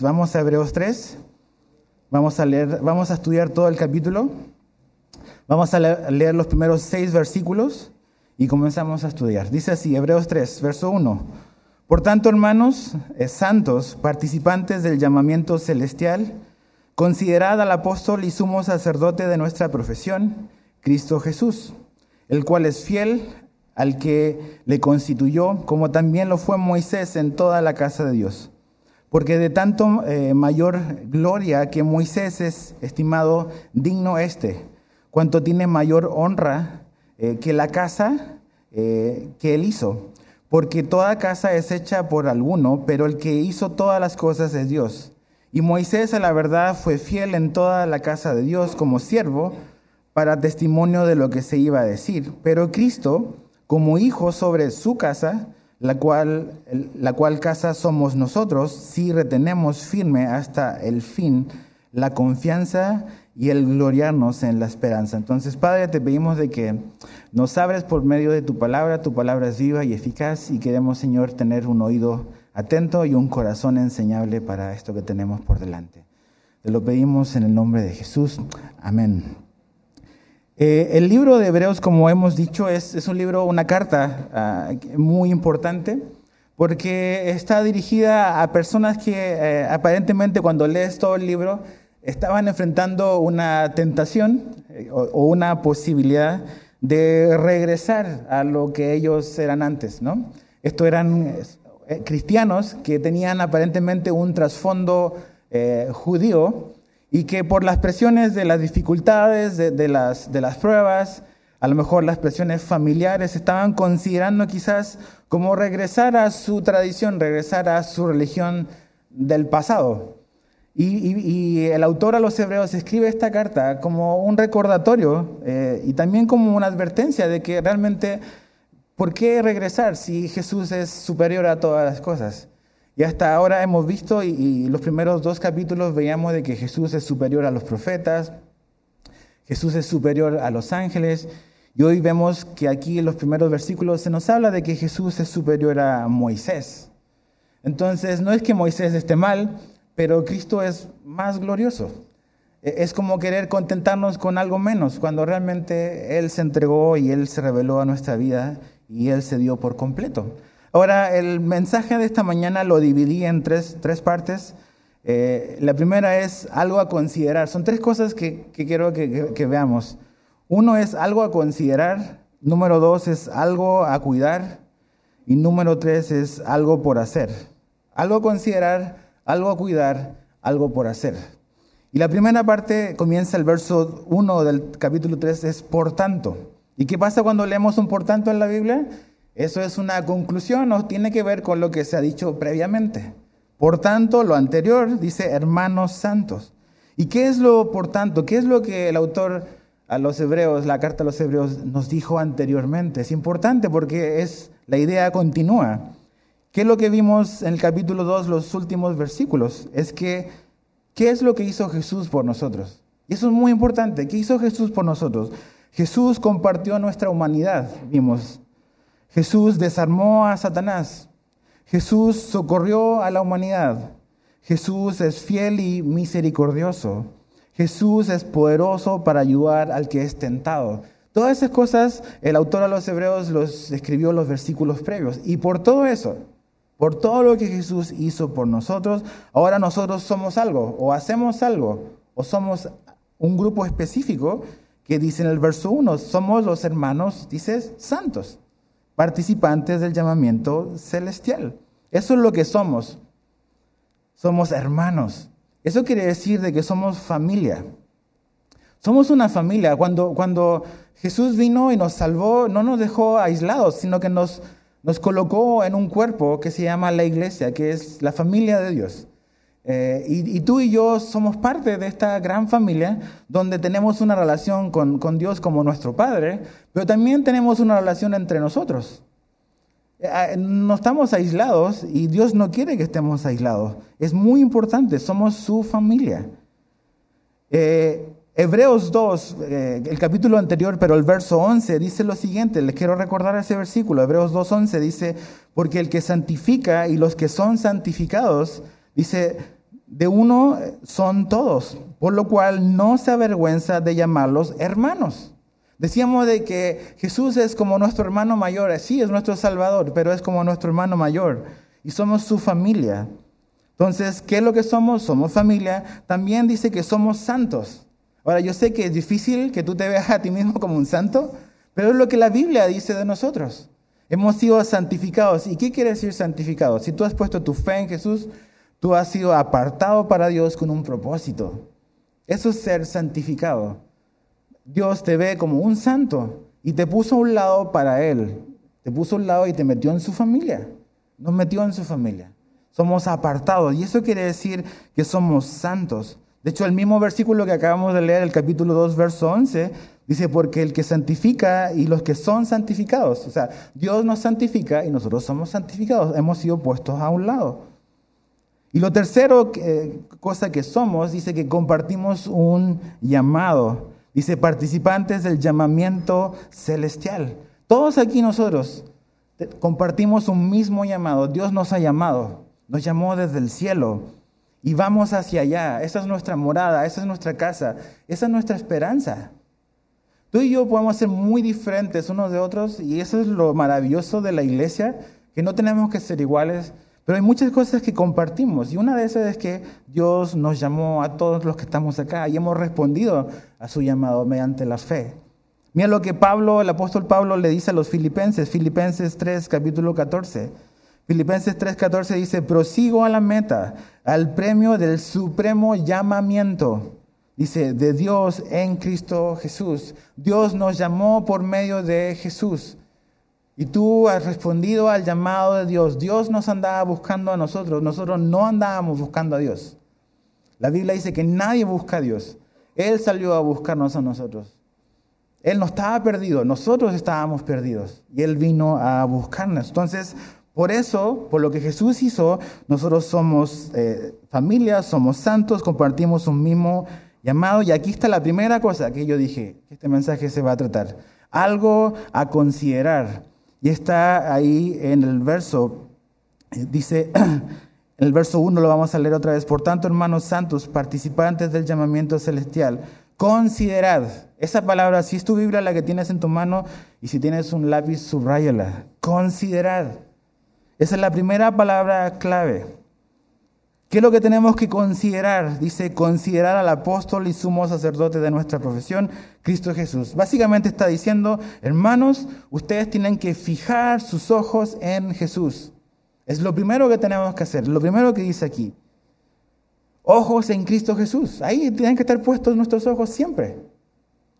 Vamos a Hebreos 3. Vamos a leer, vamos a estudiar todo el capítulo. Vamos a leer los primeros seis versículos y comenzamos a estudiar. Dice así, Hebreos 3, verso 1. Por tanto, hermanos, eh, santos, participantes del llamamiento celestial, considerad al apóstol y sumo sacerdote de nuestra profesión, Cristo Jesús, el cual es fiel al que le constituyó, como también lo fue Moisés en toda la casa de Dios porque de tanto eh, mayor gloria que Moisés es estimado digno este, cuanto tiene mayor honra eh, que la casa eh, que él hizo. Porque toda casa es hecha por alguno, pero el que hizo todas las cosas es Dios. Y Moisés a la verdad fue fiel en toda la casa de Dios como siervo para testimonio de lo que se iba a decir. Pero Cristo, como hijo sobre su casa, la cual, la cual casa somos nosotros si retenemos firme hasta el fin la confianza y el gloriarnos en la esperanza. Entonces, Padre, te pedimos de que nos abres por medio de tu palabra, tu palabra es viva y eficaz y queremos, Señor, tener un oído atento y un corazón enseñable para esto que tenemos por delante. Te lo pedimos en el nombre de Jesús. Amén. Eh, el libro de Hebreos, como hemos dicho, es, un libro, una carta ah, muy importante, porque está dirigida a personas que eh, aparentemente cuando lees todo el libro estaban enfrentando una tentación eh, o, una posibilidad de regresar a lo que ellos eran antes, ¿no? Esto eran cristianos que tenían aparentemente un trasfondo judío, y que por las presiones de las dificultades, de, las, de las pruebas, a lo mejor las presiones familiares, estaban considerando quizás como regresar a su tradición, regresar a su religión del pasado. Y, el autor a los hebreos escribe esta carta como un recordatorio eh, y también como una advertencia de que realmente, ¿por qué regresar si Jesús es superior a todas las cosas? Y hasta ahora hemos visto, y, los primeros dos capítulos veíamos de que Jesús es superior a los profetas, Jesús es superior a los ángeles, y hoy vemos que aquí en los primeros versículos se nos habla de que Jesús es superior a Moisés. Entonces, no es que Moisés esté mal, pero Cristo es más glorioso. E, es como querer contentarnos con algo menos, cuando realmente Él se entregó y Él se reveló a nuestra vida y Él se dio por completo. Ahora, el mensaje de esta mañana lo dividí en tres, tres partes. Eh, la primera es algo a considerar. Son tres cosas que, quiero que, que, veamos. Uno es algo a considerar. Número dos es algo a cuidar. Y número tres es algo por hacer. Algo a considerar, algo a cuidar, algo por hacer. Y la primera parte comienza el verso 1 del capítulo 3, es por tanto. ¿Y qué pasa cuando leemos un por tanto en la Biblia? Eso es una conclusión, no tiene que ver con lo que se ha dicho previamente. Por tanto, lo anterior dice hermanos santos. ¿Y qué es lo por tanto? ¿Qué es lo que el autor a los hebreos, la carta a los hebreos, nos dijo anteriormente? Es importante porque es la idea continúa. ¿Qué es lo que vimos en el capítulo 2, los últimos versículos? Es que, ¿qué es lo que hizo Jesús por nosotros? Y eso es muy importante. ¿Qué hizo Jesús por nosotros? Jesús compartió nuestra humanidad, vimos Jesús desarmó a Satanás. Jesús socorrió a la humanidad. Jesús es fiel y misericordioso. Jesús es poderoso para ayudar al que es tentado. Todas esas cosas el autor a los hebreos los escribió en los versículos previos. Y por todo eso, por todo lo que Jesús hizo por nosotros, ahora nosotros somos algo, o hacemos algo, o somos un grupo específico que dice en el verso 1, somos los hermanos, dices, santos participantes del llamamiento celestial. Eso es lo que somos. Somos hermanos. Eso quiere decir de que somos familia. Somos una familia. Cuando, cuando Jesús vino y nos salvó, no nos dejó aislados, sino que nos, nos colocó en un cuerpo que se llama la iglesia, que es la familia de Dios. Eh, y, tú y yo somos parte de esta gran familia donde tenemos una relación con, Dios como nuestro Padre, pero también tenemos una relación entre nosotros. Eh, ah, no estamos aislados y Dios no quiere que estemos aislados. Es muy importante, somos su familia. Eh, Hebreos 2, el capítulo anterior, pero el verso 11 dice lo siguiente, les quiero recordar ese versículo, Hebreos 2.11 dice, porque el que santifica y los que son santificados, dice, de uno son todos, por lo cual no se avergüenza de llamarlos hermanos. Decíamos de que Jesús es como nuestro hermano mayor, sí, es nuestro Salvador, pero es como nuestro hermano mayor y somos su familia. Entonces, ¿qué es lo que somos? Somos familia. También dice que somos santos. Ahora, yo sé que es difícil que tú te veas a ti mismo como un santo, pero es lo que la Biblia dice de nosotros. Hemos sido santificados. ¿Y qué quiere decir santificados? Si tú has puesto tu fe en Jesús, tú has sido apartado para Dios con un propósito. Eso es ser santificado. Dios te ve como un santo y te puso a un lado para Él. Te puso a un lado y te metió en su familia. Nos metió en su familia. Somos apartados y eso quiere decir que somos santos. De hecho, el mismo versículo que acabamos de leer, el capítulo 2, verso 11, dice, porque el que santifica y los que son santificados, o sea, Dios nos santifica y nosotros somos santificados, hemos sido puestos a un lado. Y lo tercero, cosa que somos, dice que compartimos un llamado. Dice, participantes del llamamiento celestial. Todos aquí nosotros compartimos un mismo llamado. Dios nos ha llamado, nos llamó desde el cielo y vamos hacia allá. Esa es nuestra morada, esa es nuestra casa, esa es nuestra esperanza. Tú y yo podemos ser muy diferentes unos de otros y eso es lo maravilloso de la iglesia, que no tenemos que ser iguales, pero hay muchas cosas que compartimos y una de esas es que Dios nos llamó a todos los que estamos acá y hemos respondido a su llamado mediante la fe. Mira lo que Pablo, el apóstol Pablo le dice a los filipenses, Filipenses 3, capítulo 14. Filipenses 3, 14 dice, prosigo a la meta, al premio del supremo llamamiento. Dice, de Dios en Cristo Jesús. Dios nos llamó por medio de Jesús. Y tú has respondido al llamado de Dios. Dios nos andaba buscando a nosotros, nosotros no andábamos buscando a Dios. La Biblia dice que nadie busca a Dios. Él salió a buscarnos a nosotros. Él no estaba perdido, nosotros estábamos perdidos. Y Él vino a buscarnos. Entonces, por eso, por lo que Jesús hizo, nosotros somos eh, familia, somos santos, compartimos un mismo llamado. Y aquí está la primera cosa que yo dije, que este mensaje se va a tratar. Algo a considerar. Y está ahí en el verso, eh, dice, en el verso 1 lo vamos a leer otra vez. Por tanto, hermanos santos, participantes del llamamiento celestial, considerad. Esa palabra, si es tu Biblia la que tienes en tu mano, y si tienes un lápiz, subrayala. Considerad. Esa es la primera palabra clave. ¿Qué es lo que tenemos que considerar? Dice, considerar al apóstol y sumo sacerdote de nuestra profesión, Cristo Jesús. Básicamente está diciendo, hermanos, ustedes tienen que fijar sus ojos en Jesús. Es lo primero que tenemos que hacer, lo primero que dice aquí. Ojos en Cristo Jesús. Ahí tienen que estar puestos nuestros ojos siempre.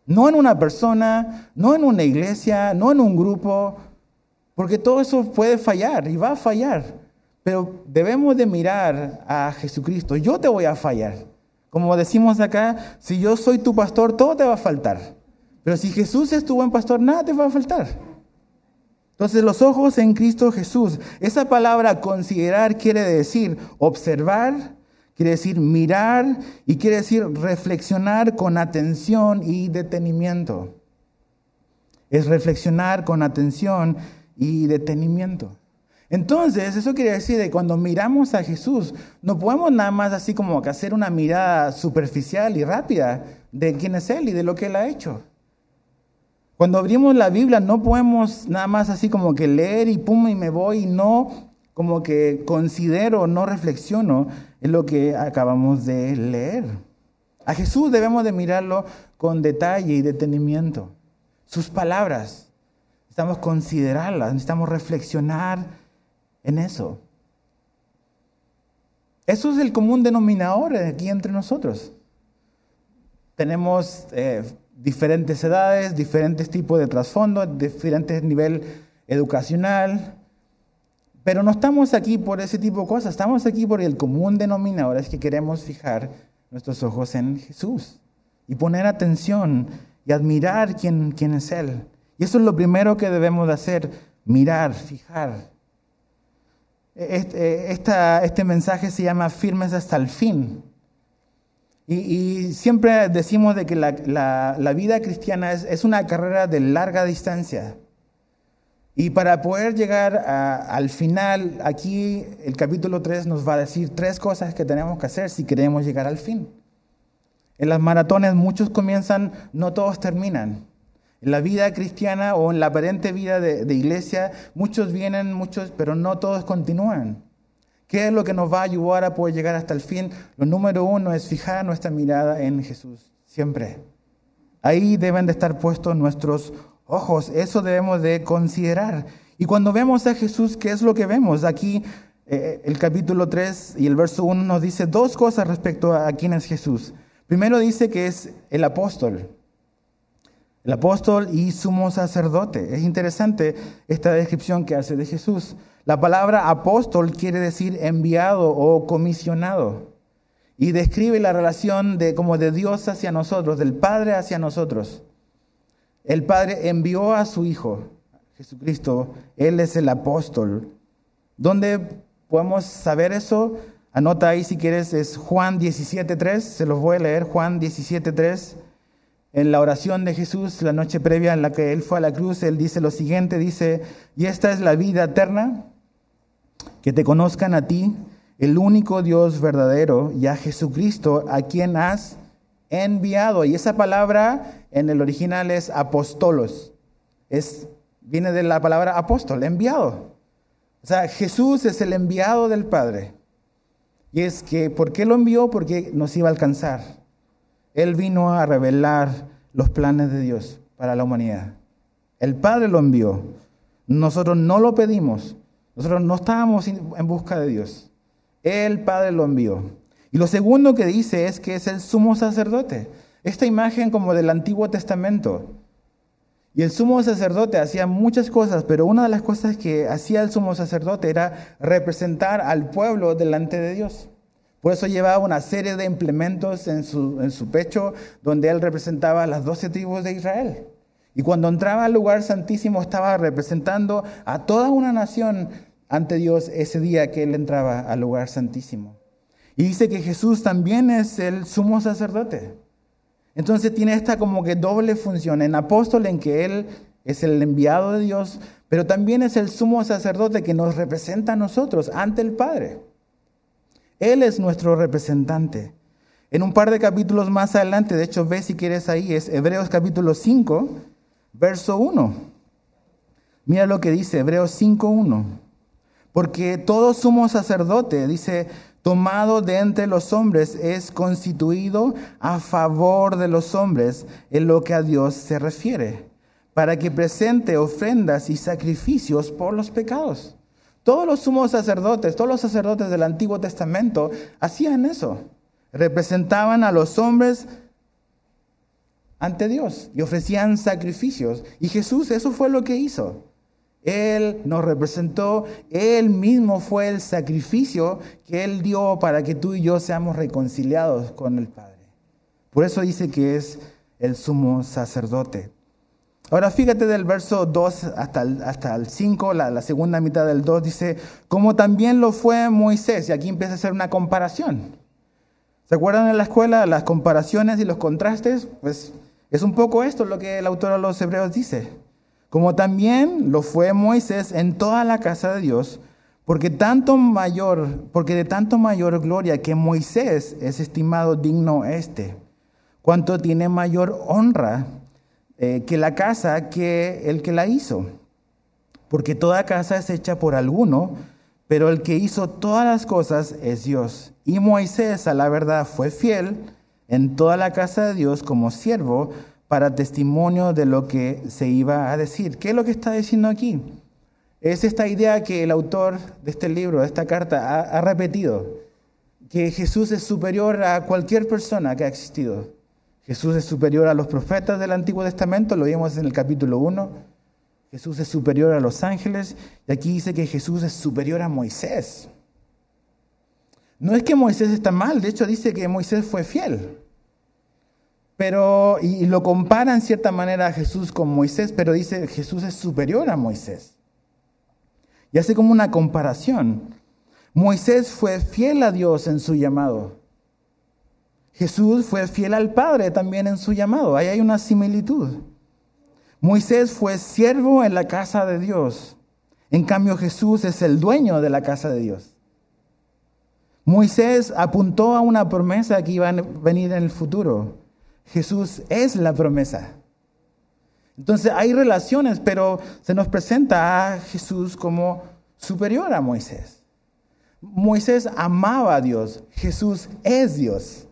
No en una persona, no en una iglesia, no en un grupo, porque todo eso puede fallar y va a fallar. Pero debemos de mirar a Jesucristo. Yo te voy a fallar. Como decimos acá, si yo soy tu pastor, todo te va a faltar. Pero si Jesús es tu buen pastor, nada te va a faltar. Entonces los ojos en Cristo Jesús. Esa palabra considerar quiere decir observar, quiere decir mirar y quiere decir reflexionar con atención y detenimiento. Es reflexionar con atención y detenimiento. Entonces, eso quiere decir que cuando miramos a Jesús, no podemos nada más así como que hacer una mirada superficial y rápida de quién es Él y de lo que Él ha hecho. Cuando abrimos la Biblia, no podemos nada más así como que leer y pum y me voy y no como que considero, no reflexiono en lo que acabamos de leer. A Jesús debemos de mirarlo con detalle y detenimiento. Sus palabras, necesitamos considerarlas, necesitamos reflexionar en eso. Eso es el común denominador aquí entre nosotros. Tenemos eh, diferentes edades, diferentes tipos de trasfondo, diferentes nivel educacional, pero no estamos aquí por ese tipo de cosas, estamos aquí por el común denominador, es que queremos fijar nuestros ojos en Jesús y poner atención y admirar quién, quién es Él. Y eso es lo primero que debemos de hacer, mirar, fijar. Este, este, mensaje se llama Firmes hasta el fin. Y, siempre decimos de que la, vida cristiana es, una carrera de larga distancia. Y para poder llegar al final, aquí el capítulo 3 nos va a decir tres cosas que tenemos que hacer si queremos llegar al fin. En las maratones muchos comienzan, no todos terminan. En la vida cristiana o en la aparente vida de, iglesia, muchos vienen, muchos, pero no todos continúan. ¿Qué es lo que nos va a ayudar a poder llegar hasta el fin? Lo número uno es fijar nuestra mirada en Jesús, siempre. Ahí deben de estar puestos nuestros ojos, eso debemos de considerar. Y cuando vemos a Jesús, ¿qué es lo que vemos? Aquí eh, el capítulo 3 y el verso 1 nos dice dos cosas respecto a quién es Jesús. Primero dice que es el apóstol. El apóstol y sumo sacerdote. Es interesante esta descripción que hace de Jesús. La palabra apóstol quiere decir enviado o comisionado. Y describe la relación de como de Dios hacia nosotros, del Padre hacia nosotros. El Padre envió a su Hijo, Jesucristo. Él es el apóstol. ¿Dónde podemos saber eso? Anota ahí si quieres, es Juan 17.3, se los voy a leer, Juan 17.3. En la oración de Jesús, la noche previa en la que Él fue a la cruz, Él dice lo siguiente, dice, y esta es la vida eterna, que te conozcan a ti, el único Dios verdadero, y a Jesucristo, a quien has enviado. Y esa palabra en el original es apostolos, es, viene de la palabra apóstol, enviado. O sea, Jesús es el enviado del Padre. Y es que, ¿por qué lo envió? Porque nos iba a alcanzar. Él vino a revelar los planes de Dios para la humanidad. El Padre lo envió. Nosotros no lo pedimos. Nosotros no estábamos en busca de Dios. El Padre lo envió. Y lo segundo que dice es que es el sumo sacerdote. Esta imagen como del Antiguo Testamento. Y el sumo sacerdote hacía muchas cosas, pero una de las cosas que hacía el sumo sacerdote era representar al pueblo delante de Dios. Por eso llevaba una serie de implementos en su, en su pecho donde él representaba a las doce tribus de Israel. Y cuando entraba al lugar santísimo estaba representando a toda una nación ante Dios ese día que él entraba al lugar santísimo. Y dice que Jesús también es el sumo sacerdote. Entonces tiene esta como que doble función, en apóstol en que Él es el enviado de Dios, pero también es el sumo sacerdote que nos representa a nosotros ante el Padre. Él es nuestro representante. En un par de capítulos más adelante, de hecho ve si quieres ahí, es Hebreos capítulo 5, verso 1. Mira lo que dice Hebreos 5, 1. Porque todo sumo sacerdote, dice, tomado de entre los hombres, es constituido a favor de los hombres en lo que a Dios se refiere, para que presente ofrendas y sacrificios por los pecados. Todos los sumos sacerdotes, todos los sacerdotes del Antiguo Testamento hacían eso. Representaban a los hombres ante Dios y ofrecían sacrificios. Y Jesús eso fue lo que hizo. Él nos representó, Él mismo fue el sacrificio que Él dio para que tú y yo seamos reconciliados con el Padre. Por eso dice que es el sumo sacerdote. Ahora fíjate del verso 2 hasta el, hasta el 5, la, segunda mitad del 2 dice, como también lo fue Moisés, y aquí empieza a hacer una comparación. ¿Se acuerdan en la escuela las comparaciones y los contrastes? Pues es un poco esto lo que el autor de los Hebreos dice como también lo fue Moisés en toda la casa de Dios, porque tanto mayor, porque de tanto mayor gloria que Moisés es estimado digno este, cuanto tiene mayor honra eh, que la casa que el que la hizo. Porque toda casa es hecha por alguno, pero el que hizo todas las cosas es Dios. Y Moisés, a la verdad, fue fiel en toda la casa de Dios como siervo para testimonio de lo que se iba a decir. ¿Qué es lo que está diciendo aquí? Es esta idea que el autor de este libro, de esta carta, ha, repetido, que Jesús es superior a cualquier persona que ha existido. Jesús es superior a los profetas del Antiguo Testamento, lo vimos en el capítulo 1. Jesús es superior a los ángeles y aquí dice que Jesús es superior a Moisés. No es que Moisés está mal, de hecho dice que Moisés fue fiel. Pero, y, lo compara en cierta manera a Jesús con Moisés, pero dice Jesús es superior a Moisés. Y hace como una comparación. Moisés fue fiel a Dios en su llamado. Jesús fue fiel al Padre también en su llamado. Ahí hay una similitud. Moisés fue siervo en la casa de Dios. En cambio Jesús es el dueño de la casa de Dios. Moisés apuntó a una promesa que iba a venir en el futuro. Jesús es la promesa. Entonces hay relaciones, pero se nos presenta a Jesús como superior a Moisés. Moisés amaba a Dios, Jesús es Dios.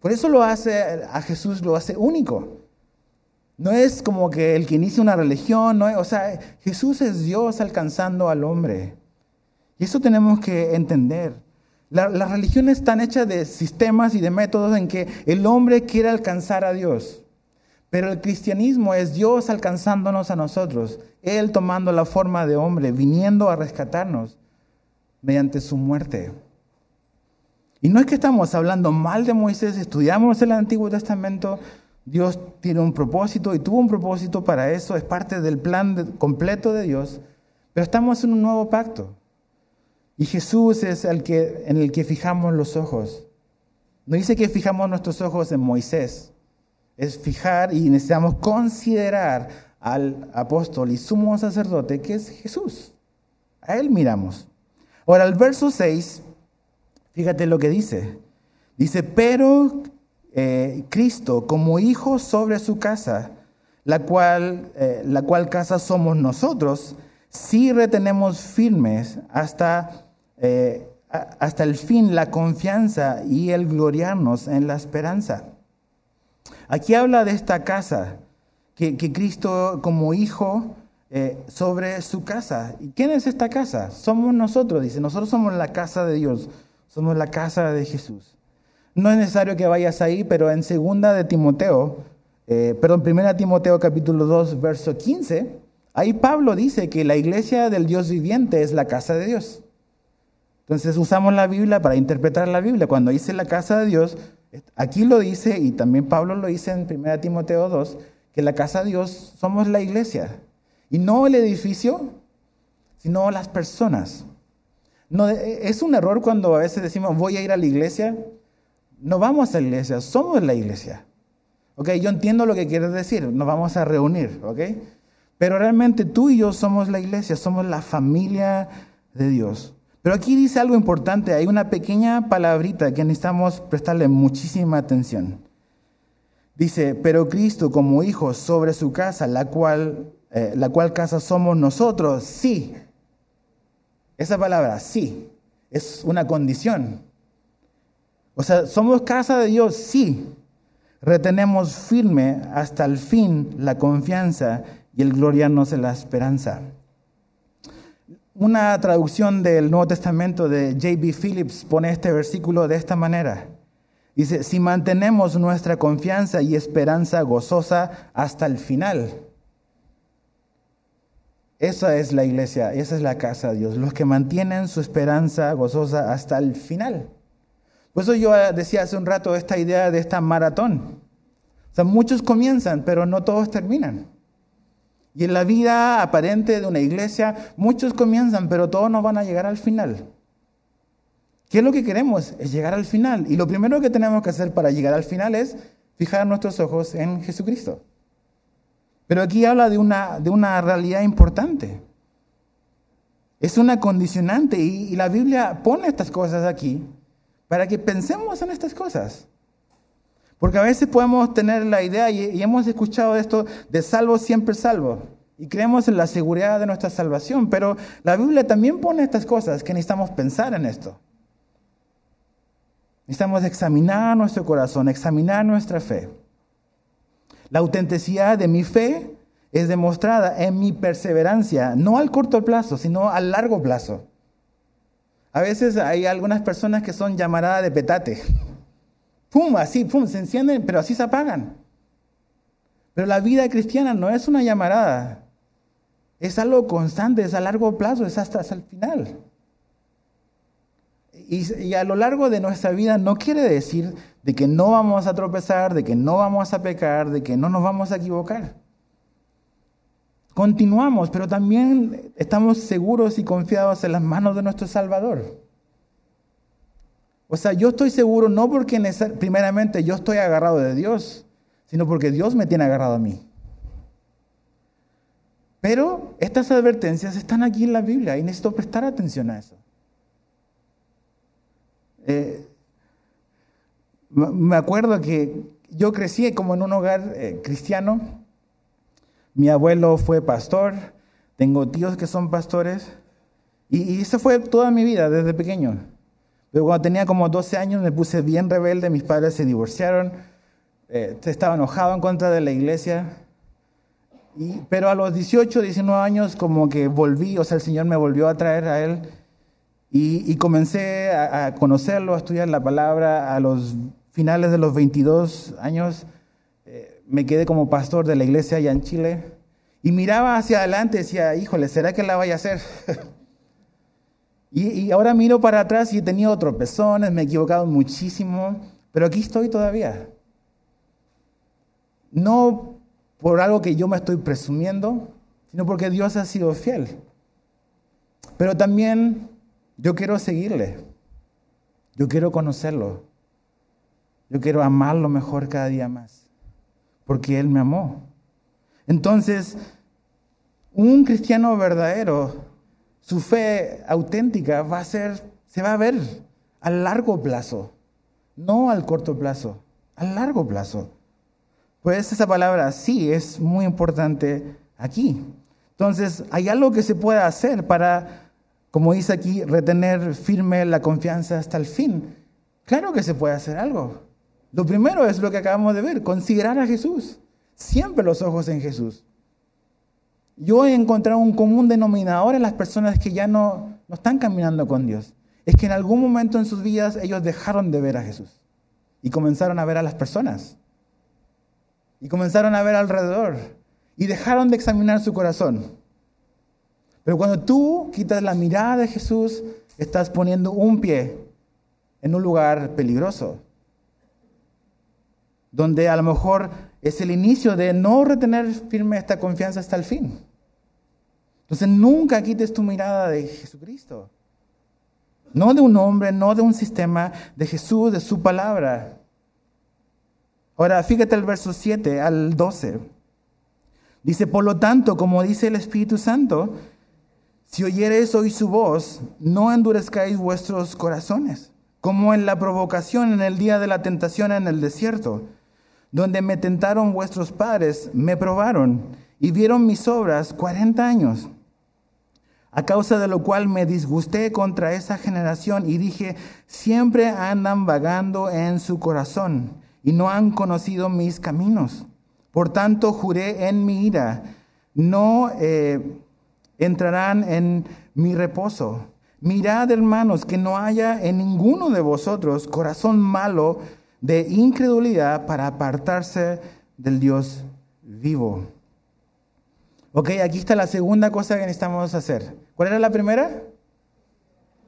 Por eso lo hace a Jesús lo hace único. No es como que el que inicia una religión, no o sea, Jesús es Dios alcanzando al hombre. Y eso tenemos que entender. las religiones están hechas de sistemas y de métodos en que el hombre quiere alcanzar a Dios. Pero el cristianismo es Dios alcanzándonos a nosotros, Él tomando la forma de hombre, viniendo a rescatarnos mediante su muerte. Y no es que estamos hablando mal de Moisés, estudiamos el Antiguo Testamento, Dios tiene un propósito y tuvo un propósito para eso, es parte del plan completo de Dios, pero estamos en un nuevo pacto. Y Jesús es el que, en el que fijamos los ojos. No dice que fijamos nuestros ojos en Moisés, es fijar y necesitamos considerar al apóstol y sumo sacerdote que es Jesús. A él miramos. Ahora, el verso 6, fíjate lo que dice. Dice, pero eh, Cristo como hijo sobre su casa, la cual, eh, la cual casa somos nosotros, si retenemos firmes hasta, eh, hasta el fin la confianza y el gloriarnos en la esperanza. Aquí habla de esta casa, que, Cristo como hijo sobre su casa. ¿Y quién es esta casa? Somos nosotros, dice, nosotros somos la casa de Dios, somos la casa de Jesús. No es necesario que vayas ahí, pero en segunda de Timoteo, eh, perdón, primera Timoteo capítulo 2, verso 15, ahí Pablo dice que la iglesia del Dios viviente es la casa de Dios. Entonces usamos la Biblia para interpretar la Biblia. Cuando dice la casa de Dios, aquí lo dice, y también Pablo lo dice en primera Timoteo 2, que la casa de Dios somos la iglesia. Y no el edificio, sino las personas. No, es un error cuando a veces decimos voy a ir a la iglesia no vamos a la iglesia, somos la iglesia. ¿Ok? Yo entiendo lo que quieres decir, nos vamos a reunir, ¿ok? Pero realmente tú y yo somos la iglesia, somos la familia de Dios. Pero aquí dice algo importante, hay una pequeña palabrita que necesitamos prestarle muchísima atención. Dice, pero Cristo como hijo sobre su casa, la cual, eh, la cual casa somos nosotros, sí. Esa palabra, sí, es una condición. O sea, ¿somos casa de Dios? Sí. Retenemos firme hasta el fin la confianza y el gloriarnos en la esperanza. Una traducción del Nuevo Testamento de J.B. Phillips pone este versículo de esta manera. Dice, si mantenemos nuestra confianza y esperanza gozosa hasta el final. Esa es la iglesia, esa es la casa de Dios, los que mantienen su esperanza gozosa hasta el final. Por eso yo decía hace un rato esta idea de esta maratón. O sea, muchos comienzan, pero no todos terminan. Y en la vida aparente de una iglesia, muchos comienzan, pero todos no van a llegar al final. ¿Qué es lo que queremos? Es llegar al final. Y lo primero que tenemos que hacer para llegar al final es fijar nuestros ojos en Jesucristo. Pero aquí habla de una, de una realidad importante. Es una condicionante y la Biblia pone estas cosas aquí para que pensemos en estas cosas. Porque a veces podemos tener la idea, y, hemos escuchado esto, de salvo siempre salvo, y creemos en la seguridad de nuestra salvación, pero la Biblia también pone estas cosas que necesitamos pensar en esto. Necesitamos examinar nuestro corazón, examinar nuestra fe. La autenticidad de mi fe es demostrada en mi perseverancia, no al corto plazo, sino al largo plazo. A veces hay algunas personas que son llamaradas de petate. Pum, así, pum, se encienden, pero así se apagan. Pero la vida cristiana no es una llamarada. Es algo constante, es a largo plazo, es hasta, el final. Y, a lo largo de nuestra vida no quiere decir de que no vamos a tropezar, de que no vamos a pecar, de que no nos vamos a equivocar. Continuamos, pero también estamos seguros y confiados en las manos de nuestro Salvador. O sea, yo estoy seguro no porque primeramente yo estoy agarrado de Dios, sino porque Dios me tiene agarrado a mí. Pero estas advertencias están aquí en la Biblia y necesito prestar atención a eso. Eh, me acuerdo que yo crecí como en un hogar eh, cristiano. Mi abuelo fue pastor, tengo tíos que son pastores, y, y eso fue toda mi vida desde pequeño. Pero cuando tenía como 12 años me puse bien rebelde, mis padres se divorciaron, eh, estaba enojado en contra de la iglesia. Y, pero a los 18, 19 años como que volví, o sea, el Señor me volvió a traer a Él y, y comencé a, a, conocerlo, a estudiar la palabra. A los finales de los 22 años eh, me quedé como pastor de la iglesia allá en Chile y miraba hacia adelante y decía, híjole, ¿será que la vaya a hacer? y, y ahora miro para atrás y he tenido tropezones, me he equivocado muchísimo, pero aquí estoy todavía. No por algo que yo me estoy presumiendo, sino porque Dios ha sido fiel. Pero también yo quiero seguirle. Yo quiero conocerlo. Yo quiero amarlo mejor cada día más. Porque Él me amó. Entonces, un cristiano verdadero, su fe auténtica va a ser, se va a ver a largo plazo, no al corto plazo, a largo plazo. Pues esa palabra sí es muy importante aquí. Entonces, hay algo que se puede hacer para, como dice aquí, retener firme la confianza hasta el fin. Claro que se puede hacer algo. Lo primero es lo que acabamos de ver, considerar a Jesús. Siempre los ojos en Jesús. Yo he encontrado un común denominador en las personas que ya no, no están caminando con Dios. Es que en algún momento en sus vidas ellos dejaron de ver a Jesús y comenzaron a ver a las personas y comenzaron a ver alrededor y dejaron de examinar su corazón. Pero cuando tú quitas la mirada de Jesús, estás poniendo un pie en un lugar peligroso, donde a lo mejor es el inicio de no retener firme esta confianza hasta el fin. Entonces nunca quites tu mirada de Jesucristo. No de un hombre, no de un sistema, de Jesús, de su palabra. Ahora, fíjate el verso 7 al 12. Dice, por lo tanto, como dice el Espíritu Santo, si oyereis hoy su voz, no endurezcáis vuestros corazones, como en la provocación en el día de la tentación en el desierto, donde me tentaron vuestros padres, me probaron y vieron mis obras cuarenta años, a causa de lo cual me disgusté contra esa generación y dije, siempre andan vagando en su corazón y no han conocido mis caminos. Por tanto, juré en mi ira, no eh, entrarán en mi reposo. Mirad, hermanos, que no haya en ninguno de vosotros corazón malo de incredulidad para apartarse del Dios vivo. Ok, aquí está la segunda cosa que necesitamos hacer. ¿Cuál era la primera?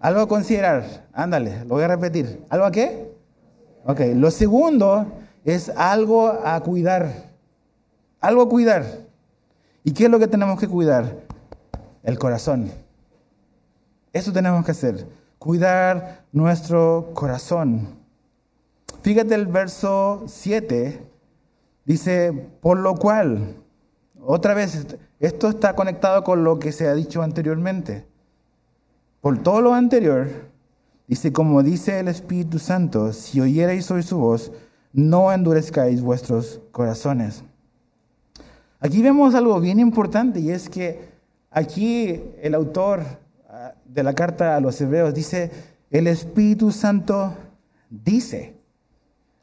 Algo a considerar. Ándale, lo voy a repetir. ¿Algo a qué? Ok, lo segundo es algo a cuidar. Algo a cuidar. ¿Y qué es lo que tenemos que cuidar? El corazón. Eso tenemos que hacer. Cuidar nuestro corazón. Fíjate el verso 7. Dice, por lo cual, otra vez, esto está conectado con lo que se ha dicho anteriormente. Por todo lo anterior, Dice, como dice el Espíritu Santo, si oyereis hoy su voz, no endurezcáis vuestros corazones. Aquí vemos algo bien importante y es que aquí el autor ah, de la carta a los hebreos dice, el Espíritu Santo dice,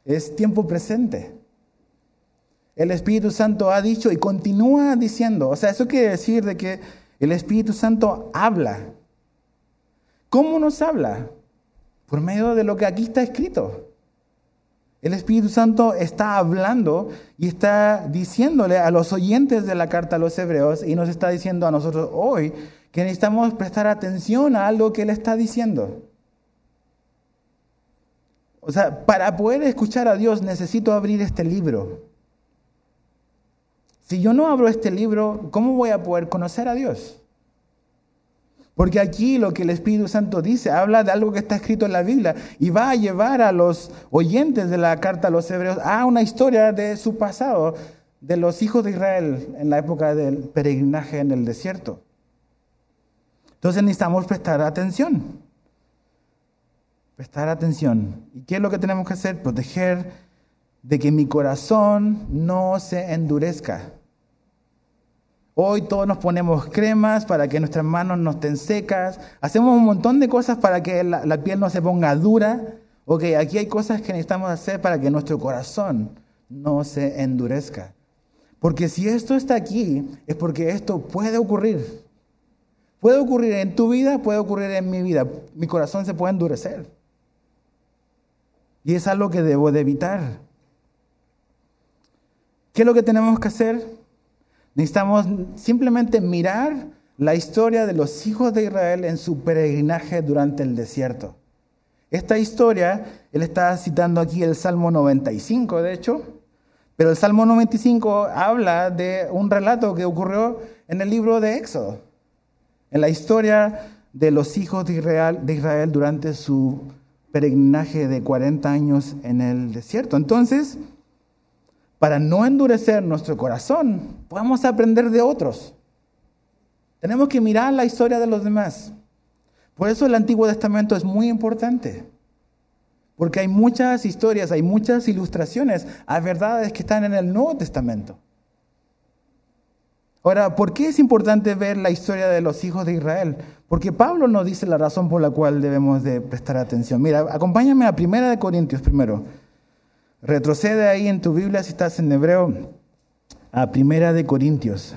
es tiempo presente. El Espíritu Santo ha dicho y continúa diciendo, o sea, eso quiere decir de que el Espíritu Santo habla. ¿Cómo nos habla? Por medio de lo que aquí está escrito. El Espíritu Santo está hablando y está diciéndole a los oyentes de la carta a los hebreos y nos está diciendo a nosotros hoy que necesitamos prestar atención a algo que Él está diciendo. O sea, para poder escuchar a Dios necesito abrir este libro. Si yo no abro este libro, ¿cómo voy a poder conocer a Dios? Porque aquí lo que el Espíritu Santo dice, habla de algo que está escrito en la Biblia y va a llevar a los oyentes de la carta a los hebreos a una historia de su pasado, de los hijos de Israel en la época del peregrinaje en el desierto. Entonces necesitamos prestar atención. Prestar atención. ¿Y qué es lo que tenemos que hacer? Proteger de que mi corazón no se endurezca. Hoy todos nos ponemos cremas para que nuestras manos no estén secas. Hacemos un montón de cosas para que la, piel no se ponga dura. Ok, aquí hay cosas que necesitamos hacer para que nuestro corazón no se endurezca. Porque si esto está aquí, es porque esto puede ocurrir. Puede ocurrir en tu vida, puede ocurrir en mi vida. Mi corazón se puede endurecer. Y es algo que debo de evitar. ¿Qué es lo que tenemos que hacer? Necesitamos simplemente mirar la historia de los hijos de Israel en su peregrinaje durante el desierto. Esta historia, él está citando aquí el Salmo 95, de hecho, pero el Salmo 95 habla de un relato que ocurrió en el libro de Éxodo, en la historia de los hijos de Israel, de Israel durante su peregrinaje de 40 años en el desierto. Entonces, para no endurecer nuestro corazón, podemos aprender de otros. Tenemos que mirar la historia de los demás. Por eso el Antiguo Testamento es muy importante. Porque hay muchas historias, hay muchas ilustraciones a verdades que están en el Nuevo Testamento. Ahora, ¿por qué es importante ver la historia de los hijos de Israel? Porque Pablo nos dice la razón por la cual debemos de prestar atención. Mira, acompáñame a Primera de Corintios primero. Retrocede ahí en tu Biblia si estás en hebreo a Primera de Corintios,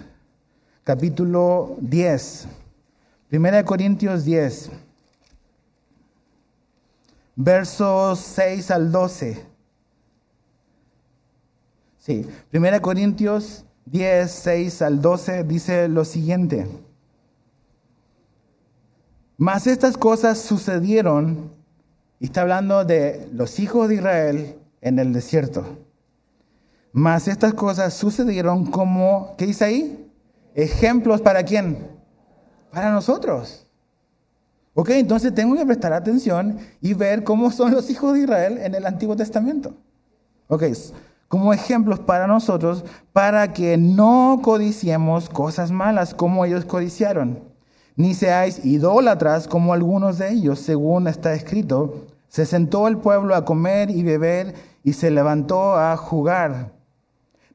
capítulo 10. Primera de Corintios 10 versos 6 al 12. Sí, 1 Corintios 10, 6 al 12 dice lo siguiente. Mas estas cosas sucedieron, y está hablando de los hijos de Israel en el desierto. Mas estas cosas sucedieron como, ¿qué dice ahí? Ejemplos para quién? Para nosotros. Ok, entonces tengo que prestar atención y ver cómo son los hijos de Israel en el Antiguo Testamento. Ok, como ejemplos para nosotros, para que no codiciemos cosas malas como ellos codiciaron, ni seáis idólatras como algunos de ellos, según está escrito. Se sentó el pueblo a comer y beber y se levantó a jugar.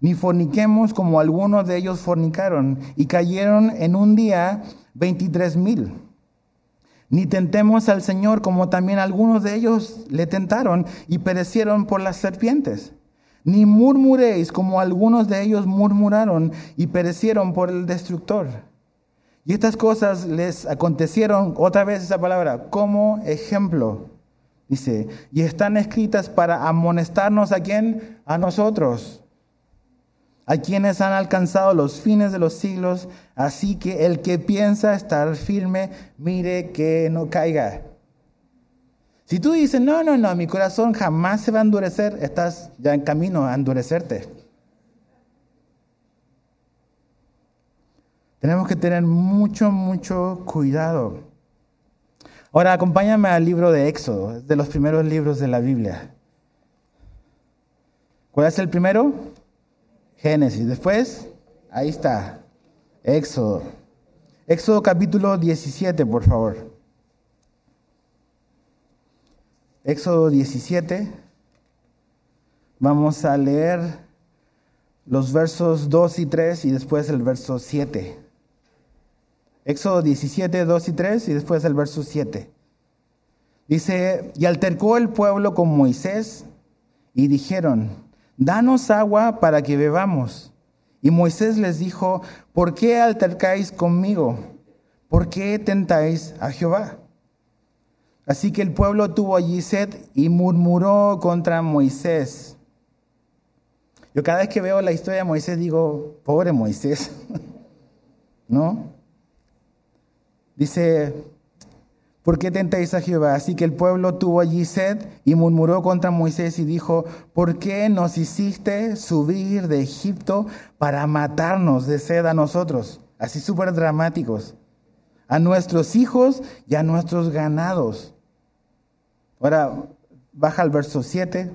Ni forniquemos como algunos de ellos fornicaron y cayeron en un día veintitrés mil. Ni tentemos al Señor como también algunos de ellos le tentaron y perecieron por las serpientes. Ni murmuréis como algunos de ellos murmuraron y perecieron por el destructor. Y estas cosas les acontecieron, otra vez esa palabra, como ejemplo. Dice, y están escritas para amonestarnos a quién? A nosotros a quienes han alcanzado los fines de los siglos, así que el que piensa estar firme, mire que no caiga. Si tú dices, no, no, no, mi corazón jamás se va a endurecer, estás ya en camino a endurecerte. Tenemos que tener mucho, mucho cuidado. Ahora, acompáñame al libro de Éxodo, de los primeros libros de la Biblia. ¿Cuál es el primero? Génesis. Después, ahí está, Éxodo. Éxodo capítulo 17, por favor. Éxodo 17. Vamos a leer los versos 2 y 3 y después el verso 7. Éxodo 17, 2 y 3 y después el verso 7. Dice, y altercó el pueblo con Moisés y dijeron, danos agua para que bebamos. Y Moisés les dijo, ¿por qué altercáis conmigo? ¿Por qué tentáis a Jehová? Así que el pueblo tuvo allí sed y murmuró contra Moisés. Yo cada vez que veo la historia de Moisés digo, pobre Moisés, ¿no? Dice, ¿Por qué tentáis a Jehová? Así que el pueblo tuvo allí sed y murmuró contra Moisés y dijo, ¿por qué nos hiciste subir de Egipto para matarnos de sed a nosotros? Así súper dramáticos. A nuestros hijos y a nuestros ganados. Ahora baja al verso 7.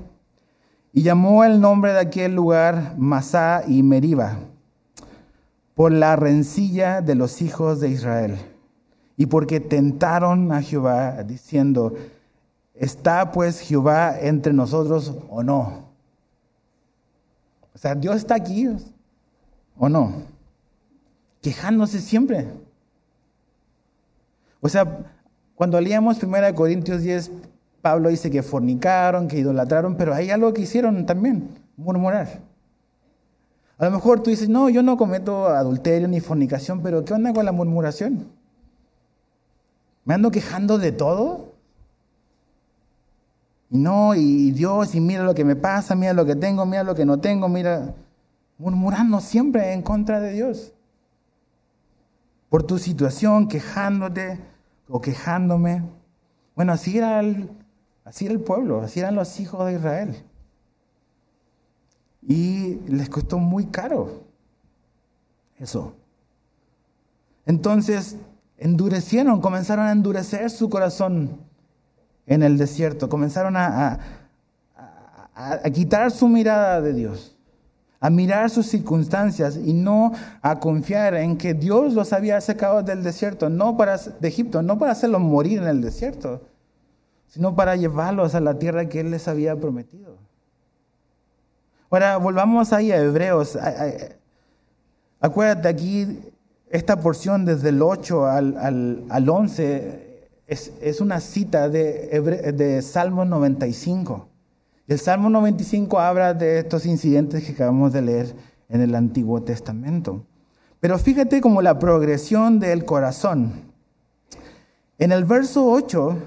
Y llamó el nombre de aquel lugar Masá y Meriba, por la rencilla de los hijos de Israel, y porque tentaron a Jehová, diciendo, ¿está pues Jehová entre nosotros o no? O sea, Dios está aquí o no, quejándose siempre. O sea, cuando leíamos 1 Corintios 10, Pablo dice que fornicaron, que idolatraron, pero hay algo que hicieron también, murmurar. A lo mejor tú dices, no, yo no cometo adulterio ni fornicación, pero ¿qué onda con la murmuración? ¿Me ando quejando de todo? Y no, y Dios, y mira lo que me pasa, mira lo que tengo, mira lo que no tengo, mira, murmurando siempre en contra de Dios. Por tu situación, quejándote o quejándome. Bueno, así era el, Así era el pueblo, así eran los hijos de Israel. Y les costó muy caro eso. Entonces endurecieron, comenzaron a endurecer su corazón en el desierto, comenzaron a, a, quitar su mirada de Dios, a mirar sus circunstancias y no a confiar en que Dios los había sacado del desierto, no para, de Egipto, no para hacerlos morir en el desierto, sino para llevarlos a la tierra que Él les había prometido. Ahora, volvamos ahí a Hebreos. Acuérdate aquí, esta porción desde el 8 al, al, 11 es, es, una cita de, de Salmo 95. El Salmo 95 habla de estos incidentes que acabamos de leer en el Antiguo Testamento. Pero fíjate como la progresión del corazón. En el verso 8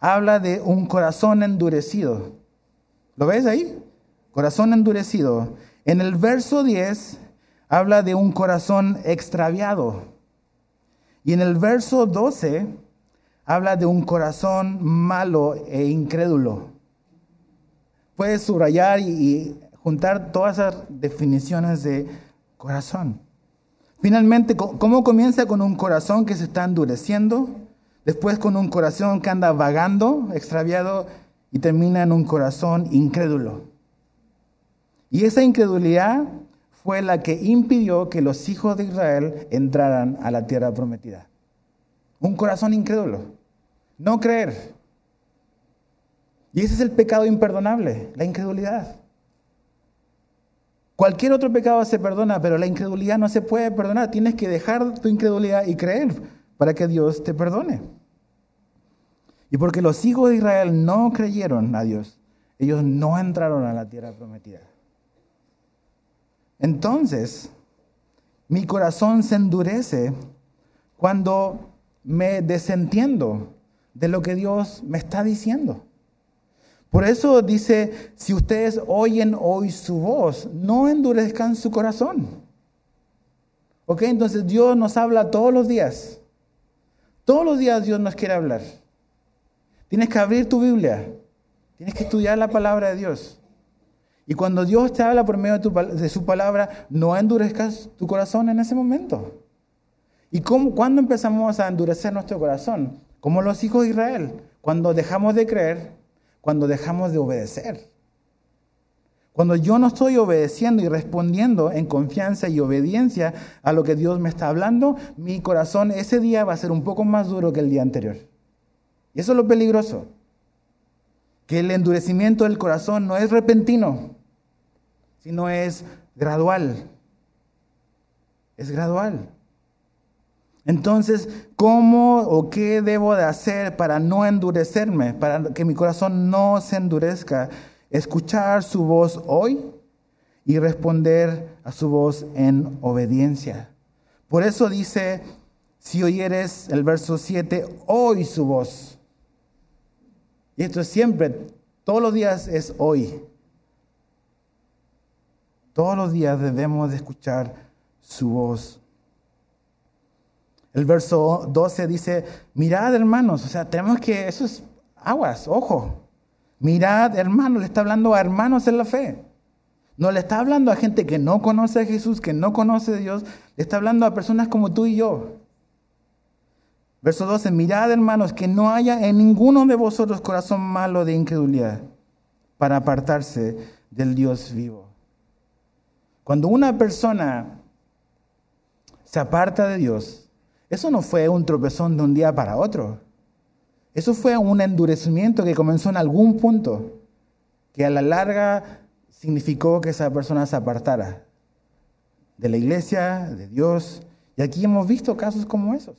habla de un corazón endurecido. ¿Lo ves ahí? Corazón endurecido. En el verso 10 habla de un corazón extraviado. Y en el verso 12 habla de un corazón malo e incrédulo. Puedes subrayar y, juntar todas esas definiciones de corazón. Finalmente, ¿cómo comienza con un corazón que se está endureciendo? después con un corazón que anda vagando, extraviado, y termina en un corazón incrédulo. Y esa incredulidad fue la que impidió que los hijos de Israel entraran a la tierra prometida. Un corazón incrédulo, no creer. Y ese es el pecado imperdonable, la incredulidad. Cualquier otro pecado se perdona, pero la incredulidad no se puede perdonar. Tienes que dejar tu incredulidad y creer para que Dios te perdone. Y porque los hijos de Israel no creyeron a Dios, ellos no entraron a la tierra prometida. Entonces, mi corazón se endurece cuando me desentiendo de lo que Dios me está diciendo. Por eso dice, si ustedes oyen hoy su voz, no endurezcan su corazón. ¿Ok? Entonces Dios nos habla todos los días. Todos los días Dios nos quiere hablar. Tienes que abrir tu Biblia. Tienes que estudiar la palabra de Dios. Y cuando Dios te habla por medio de, su palabra, no endurezcas tu corazón en ese momento. ¿Y cómo, cuándo empezamos a endurecer nuestro corazón? Como los hijos de Israel. Cuando dejamos de creer, cuando dejamos de obedecer. Cuando yo no estoy obedeciendo y respondiendo en confianza y obediencia a lo que Dios me está hablando, mi corazón ese día va a ser un poco más duro que el día anterior. Y eso es lo peligroso. Que el endurecimiento del corazón no es repentino, sino es gradual. Es gradual. Entonces, ¿cómo o qué debo de hacer para no endurecerme, para que mi corazón no se endurezca? Escuchar su voz hoy y responder a su voz en obediencia. Por eso dice, si oyeres el verso 7, oí su voz. Y esto es siempre, todos los días es hoy. Todos los días debemos de escuchar su voz. El verso 12 dice, mirad hermanos, o sea, tenemos que, eso es aguas, ojo. Mirad hermanos, le está hablando a hermanos en la fe. No le está hablando a gente que no conoce a Jesús, que no conoce a Dios, le está hablando a personas como tú y yo. Verso 12, mirad hermanos que no haya en ninguno de vosotros corazón malo de incredulidad para apartarse del Dios vivo. Cuando una persona se aparta de Dios, eso no fue un tropezón de un día para otro. Eso fue un endurecimiento que comenzó en algún punto, que a la larga significó que esa persona se apartara de la iglesia, de Dios. Y aquí hemos visto casos como esos.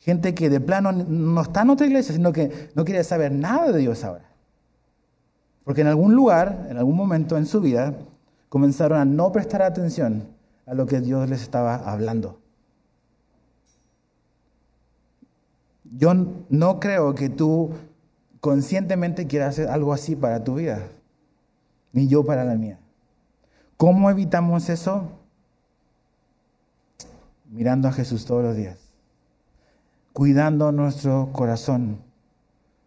Gente que de plano no está en otra iglesia, sino que no quiere saber nada de Dios ahora. Porque en algún lugar, en algún momento en su vida, comenzaron a no prestar atención a lo que Dios les estaba hablando. Yo no creo que tú conscientemente quieras hacer algo así para tu vida, ni yo para la mía. ¿Cómo evitamos eso? Mirando a Jesús todos los días cuidando nuestro corazón.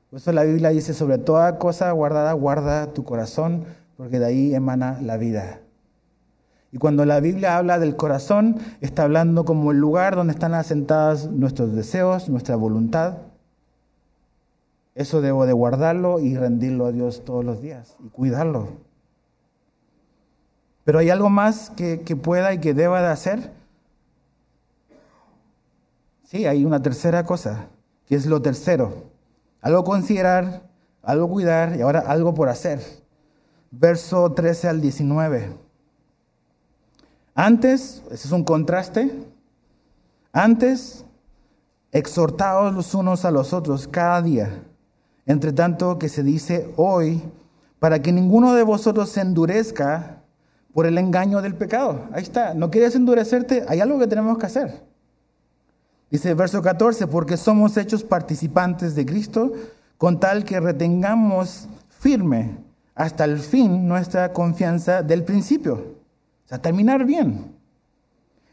Por eso la Biblia dice, sobre toda cosa guardada, guarda tu corazón, porque de ahí emana la vida. Y cuando la Biblia habla del corazón, está hablando como el lugar donde están asentados nuestros deseos, nuestra voluntad. Eso debo de guardarlo y rendirlo a Dios todos los días y cuidarlo. Pero hay algo más que, que pueda y que deba de hacer. Sí, hay una tercera cosa, que es lo tercero. Algo considerar, algo cuidar y ahora algo por hacer. Verso 13 al 19. Antes, ese es un contraste, antes exhortaos los unos a los otros cada día, entre tanto que se dice hoy, para que ninguno de vosotros se endurezca por el engaño del pecado. Ahí está, no quieres endurecerte, hay algo que tenemos que hacer. Dice el verso 14, porque somos hechos participantes de Cristo, con tal que retengamos firme hasta el fin nuestra confianza del principio. O sea, terminar bien.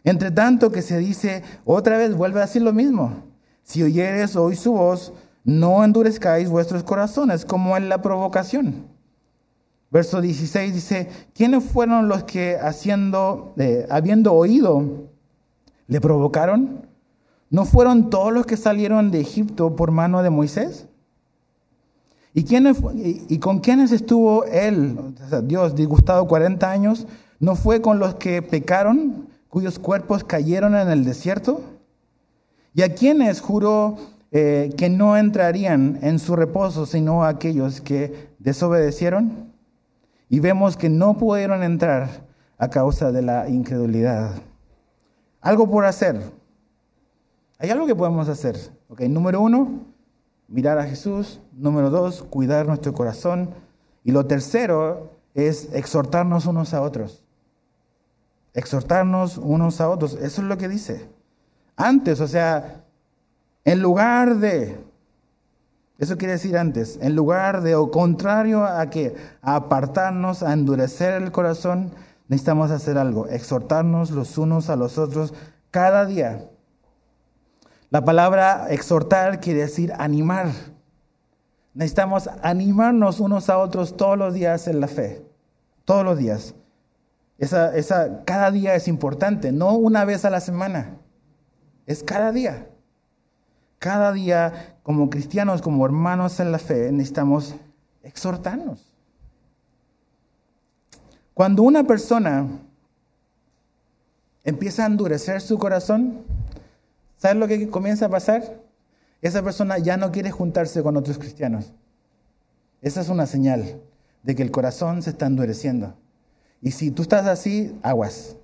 Entre tanto que se dice, otra vez vuelve a decir lo mismo. Si oyeres hoy su voz, no endurezcáis vuestros corazones como en la provocación. Verso 16 dice, ¿quiénes fueron los que haciendo, eh, habiendo oído, le provocaron? ¿No fueron todos los que salieron de Egipto por mano de Moisés? ¿Y, y, con quiénes estuvo él, Dios, disgustado 40 años? ¿No fue con los que pecaron, cuyos cuerpos cayeron en el desierto? ¿Y a quiénes juró eh, que no entrarían en su reposo, sino a aquellos que desobedecieron? Y vemos que no pudieron entrar a causa de la incredulidad. Algo por hacer. Hay algo que podemos hacer. Okay, número uno, mirar a Jesús. Número dos, cuidar nuestro corazón. Y lo tercero es exhortarnos unos a otros. Exhortarnos unos a otros. Eso es lo que dice. Antes, o sea, en lugar de, eso quiere decir antes, en lugar de o contrario a que apartarnos, a endurecer el corazón, necesitamos hacer algo, exhortarnos los unos a los otros cada día la palabra exhortar quiere decir animar. Necesitamos animarnos unos a otros todos los días en la fe. Todos los días. Esa, esa, cada día es importante, no una vez a la semana. Es cada día. Cada día, como cristianos, como hermanos en la fe, necesitamos exhortarnos. Cuando una persona empieza a endurecer su corazón, ¿Sabes lo que comienza a pasar? Esa persona ya no quiere juntarse con otros cristianos. Esa es una señal de que el corazón se está endureciendo. Y si tú estás así, aguas.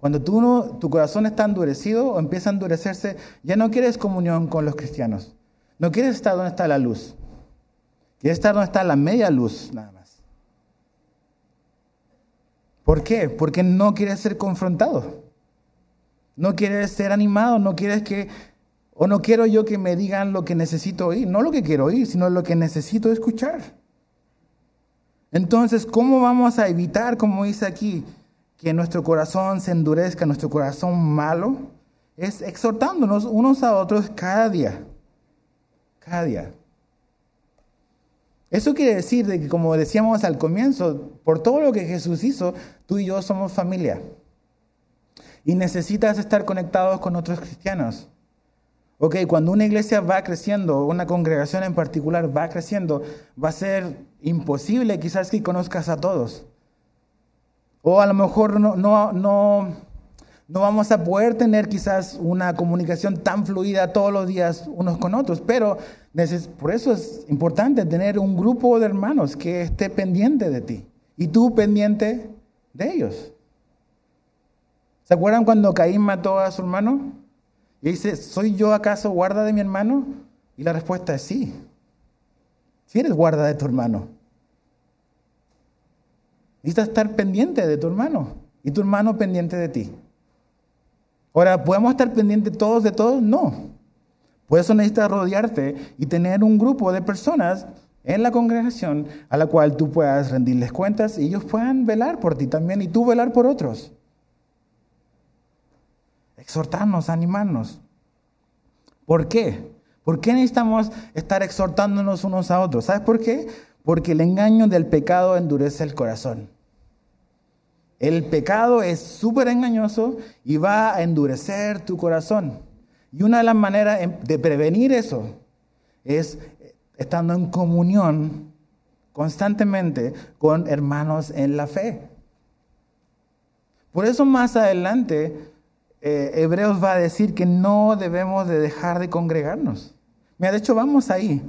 Cuando tu corazón está endurecido o empieza a endurecerse, ya no quieres comunión con los cristianos. No quieres estar donde está la luz. Quieres estar donde está la media luz, nada más. ¿Por qué? Porque no quieres ser confrontado. No quieres ser animado, no quieres que, o no quiero yo que me digan lo que necesito oír, no lo que quiero oír, sino lo que necesito escuchar. Entonces, ¿cómo vamos a evitar, como dice aquí, que nuestro corazón se endurezca, nuestro corazón malo? Es exhortándonos unos a otros cada día. Cada día. Eso quiere decir de que, como decíamos al comienzo, por todo lo que Jesús hizo, tú y yo somos familia y necesitas estar conectados con otros cristianos. Ok, cuando una iglesia va creciendo, una congregación en particular va creciendo, va a ser imposible quizás que conozcas a todos. O a lo mejor no, no, no, no vamos a poder tener quizás una comunicación tan fluida todos los días unos con otros, pero por eso es importante tener un grupo de hermanos que esté pendiente de ti y tú pendiente de ellos. ¿Se acuerdan cuando Caín mató a su hermano? Y dice, ¿soy yo acaso guarda de mi hermano? Y la respuesta es sí. Si eres guarda de tu hermano. Necesitas estar pendiente de tu hermano y tu hermano pendiente de ti. Ahora, ¿podemos estar pendientes todos de todos? No. Por eso necesitas rodearte y tener un grupo de personas en la congregación a la cual tú puedas rendirles cuentas y ellos puedan velar por ti también y tú velar por otros. Exhortarnos, animarnos. ¿Por qué? ¿Por qué necesitamos estar exhortándonos unos a otros? ¿Sabes por qué? Porque el engaño del pecado endurece el corazón. El pecado es súper engañoso y va a endurecer tu corazón. Y una de las maneras de prevenir eso es estando en comunión constantemente con hermanos en la fe. Por eso más adelante eh, Hebreos va a decir que no debemos de dejar de congregarnos. Mira, de hecho vamos ahí.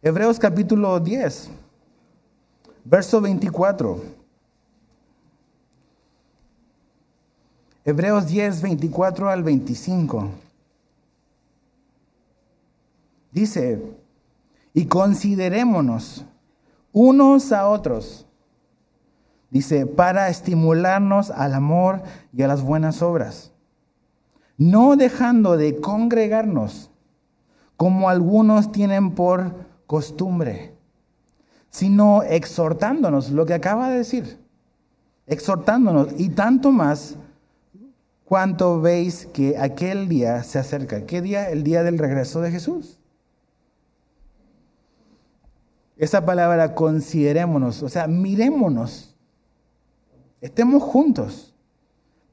Hebreos capítulo 10, verso 24. Hebreos 10, 24 al 25. Dice, y considerémonos unos a otros, dice, para estimularnos al amor y a las buenas obras, no dejando de congregarnos como algunos tienen por costumbre, sino exhortándonos, lo que acaba de decir, exhortándonos, y tanto más cuánto veis que aquel día se acerca. ¿Qué día? El día del regreso de Jesús. Esa palabra considerémonos, o sea, mirémonos, estemos juntos.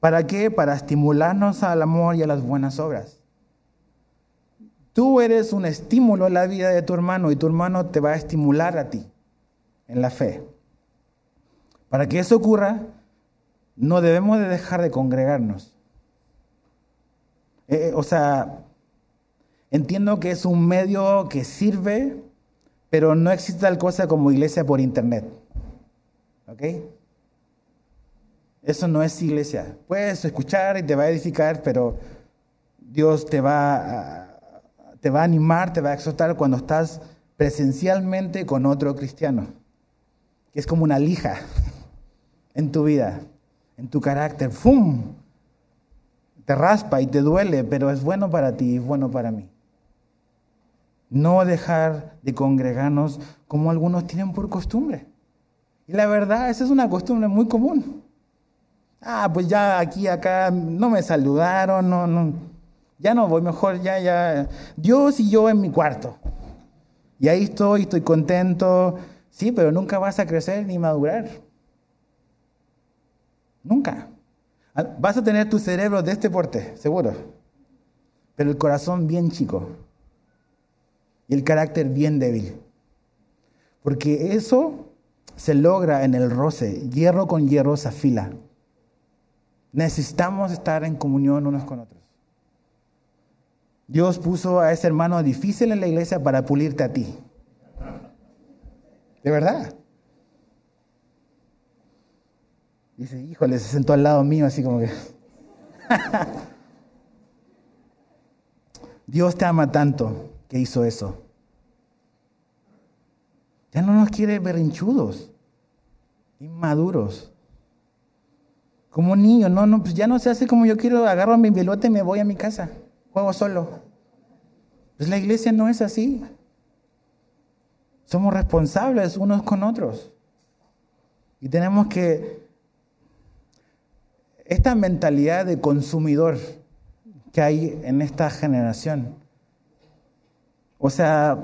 ¿Para qué? Para estimularnos al amor y a las buenas obras. Tú eres un estímulo en la vida de tu hermano y tu hermano te va a estimular a ti en la fe. Para que eso ocurra, no debemos de dejar de congregarnos. Eh, o sea, entiendo que es un medio que sirve, pero no existe tal cosa como iglesia por internet. ¿Ok? Eso no es iglesia. Puedes escuchar y te va a edificar, pero Dios te va a, te va a animar, te va a exhortar cuando estás presencialmente con otro cristiano, que es como una lija en tu vida, en tu carácter. ¡Fum! te raspa y te duele, pero es bueno para ti y es bueno para mí. No dejar de congregarnos como algunos tienen por costumbre. Y la verdad, esa es una costumbre muy común. Ah, pues ya aquí, acá, no me saludaron, no, no, ya no voy, mejor ya, ya, Dios y yo en mi cuarto. Y ahí estoy, estoy contento, sí, pero nunca vas a crecer ni madurar. Nunca. Ah, vas a tener tu cerebro de este porte, seguro, pero el corazón bien chico y el carácter bien débil. Porque eso se logra en el roce, hierro con hierro se afila. Necesitamos estar en comunión unos con otros. Dios puso a ese hermano difícil en la iglesia para pulirte a ti. De verdad. Dice, híjole, se sentó al lado mío así como que... Dios te ama tanto que hizo eso. Ya no nos quiere berrinchudos, inmaduros. Como niño, no, no, pues ya no se hace como yo quiero, agarro mi pelota y me voy a mi casa, juego solo. Pues la iglesia no es así. Somos responsables unos con otros. Y tenemos que esta mentalidad de consumidor que hay en esta generación. O sea,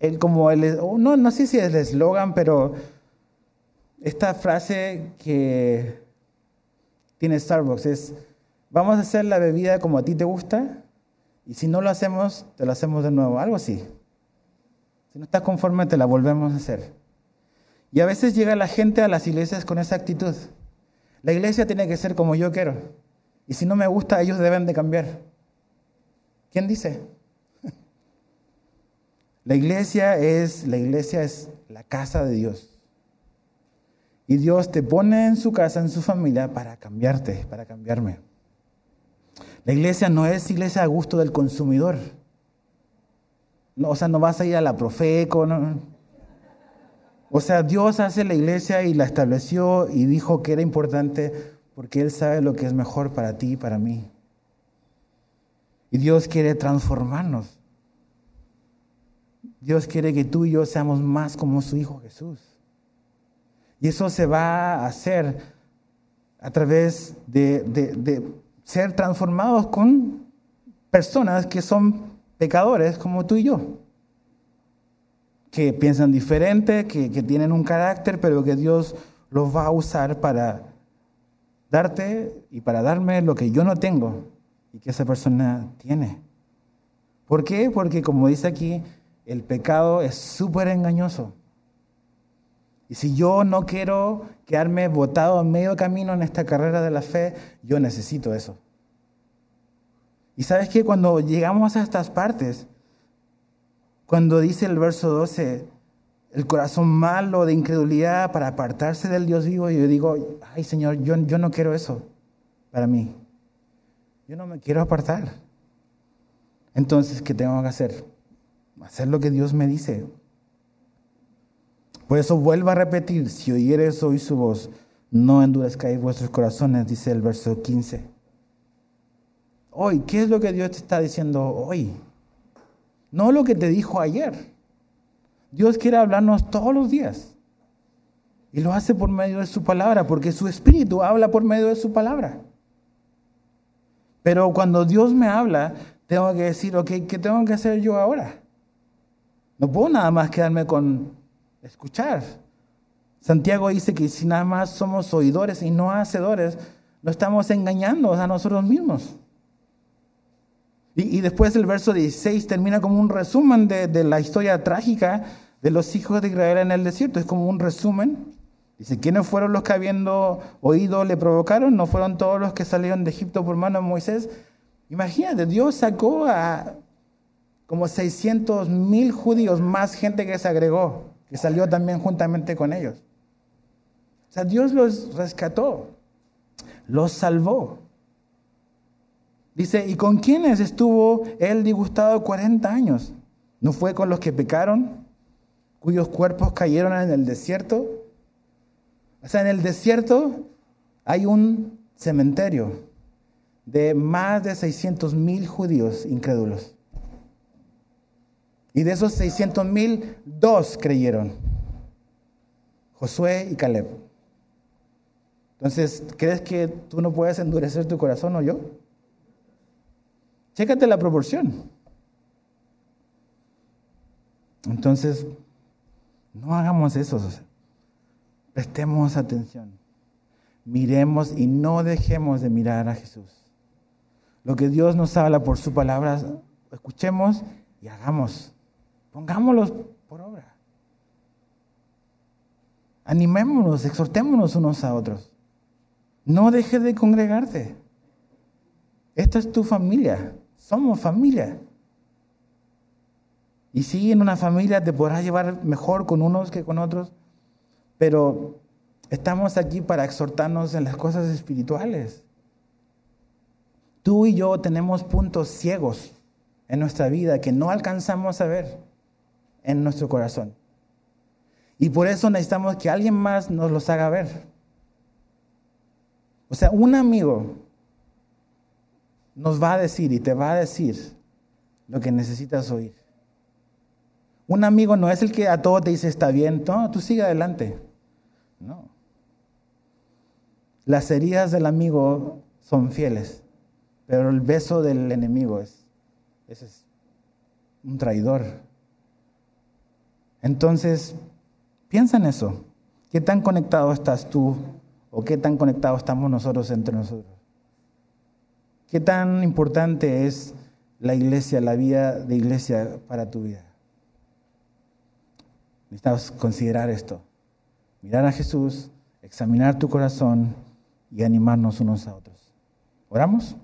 el, como el, no, no sé si es el eslogan, pero esta frase que tiene Starbucks es, vamos a hacer la bebida como a ti te gusta y si no lo hacemos, te lo hacemos de nuevo, algo así. Si no estás conforme, te la volvemos a hacer. Y a veces llega la gente a las iglesias con esa actitud. La iglesia tiene que ser como yo quiero. Y si no me gusta, ellos deben de cambiar. ¿Quién dice? La iglesia es la iglesia es la casa de Dios. Y Dios te pone en su casa, en su familia, para cambiarte, para cambiarme. La iglesia no es iglesia a gusto del consumidor. No, o sea, no vas a ir a la Profeco. No. O sea, Dios hace la iglesia y la estableció y dijo que era importante porque Él sabe lo que es mejor para ti y para mí. Y Dios quiere transformarnos. Dios quiere que tú y yo seamos más como su Hijo Jesús. Y eso se va a hacer a través de, ser transformados con personas que son pecadores como tú y yo, que piensan diferente, que, que tienen un carácter, pero que Dios los va a usar para darte y para darme lo que yo no tengo y que esa persona tiene. ¿Por qué? Porque como dice aquí, el pecado es súper engañoso. Y si yo no quiero quedarme botado a medio camino en esta carrera de la fe, yo necesito eso. Y sabes que cuando llegamos a estas partes, cuando dice el verso 12, el corazón malo de incredulidad para apartarse del Dios vivo, yo digo, ay Señor, yo, yo no quiero eso para mí. Yo no me quiero apartar. Entonces, ¿qué tengo que hacer? Hacer lo que Dios me dice. Por eso vuelvo a repetir, si oyeres hoy su voz, no endurezcáis vuestros corazones, dice el verso 15. Hoy, ¿qué es lo que Dios te está diciendo hoy? No lo que te dijo ayer. Dios quiere hablarnos todos los días. Y lo hace por medio de su palabra, porque su espíritu habla por medio de su palabra. Pero cuando Dios me habla, tengo que decir, ok, ¿qué tengo que hacer yo ahora? No puedo nada más quedarme con escuchar. Santiago dice que si nada más somos oidores y no hacedores, no estamos engañando a nosotros mismos. Y, después el verso 16 termina como un resumen de, de, la historia trágica de los hijos de Israel en el desierto. Es como un resumen. Dice, ¿quiénes fueron los que habiendo oído le provocaron? ¿No fueron todos los que salieron de Egipto por mano de Moisés? Imagínate, Dios sacó a como 600 mil judíos, más gente que se agregó que salió también juntamente con ellos. O sea, Dios los rescató, los salvó. Dice, ¿y con quiénes estuvo él disgustado 40 años? ¿No fue con los que pecaron, cuyos cuerpos cayeron en el desierto? O sea, en el desierto hay un cementerio de más de 600 mil judíos incrédulos. Y de esos 600 mil, dos creyeron. Josué y Caleb. Entonces, ¿crees que tú no puedes endurecer tu corazón o yo? Chécate la proporción. Entonces, no hagamos eso. Prestemos atención. Miremos y no dejemos de mirar a Jesús. Lo que Dios nos habla por su palabra, escuchemos y hagamos. Pongámoslos por obra. Animémonos, exhortémonos unos a otros. No dejes de congregarte. Esta es tu familia. Somos familia. Y sí, en una familia te podrás llevar mejor con unos que con otros, pero estamos aquí para exhortarnos en las cosas espirituales. Tú y yo tenemos puntos ciegos en nuestra vida que no alcanzamos a ver en nuestro corazón. Y por eso necesitamos que alguien más nos los haga ver. O sea, un amigo nos va a decir y te va a decir lo que necesitas oír. Un amigo no es el que a todo te dice está bien, no, tú sigue adelante. No. Las heridas del amigo son fieles, pero el beso del enemigo es, es un traidor. Entonces, piensa en eso. ¿Qué tan conectado estás tú o qué tan conectados estamos nosotros entre nosotros? ¿Qué tan importante es la iglesia, la vida de iglesia para tu vida? Necesitamos considerar esto. Mirar a Jesús, examinar tu corazón y animarnos unos a otros. ¿Oramos?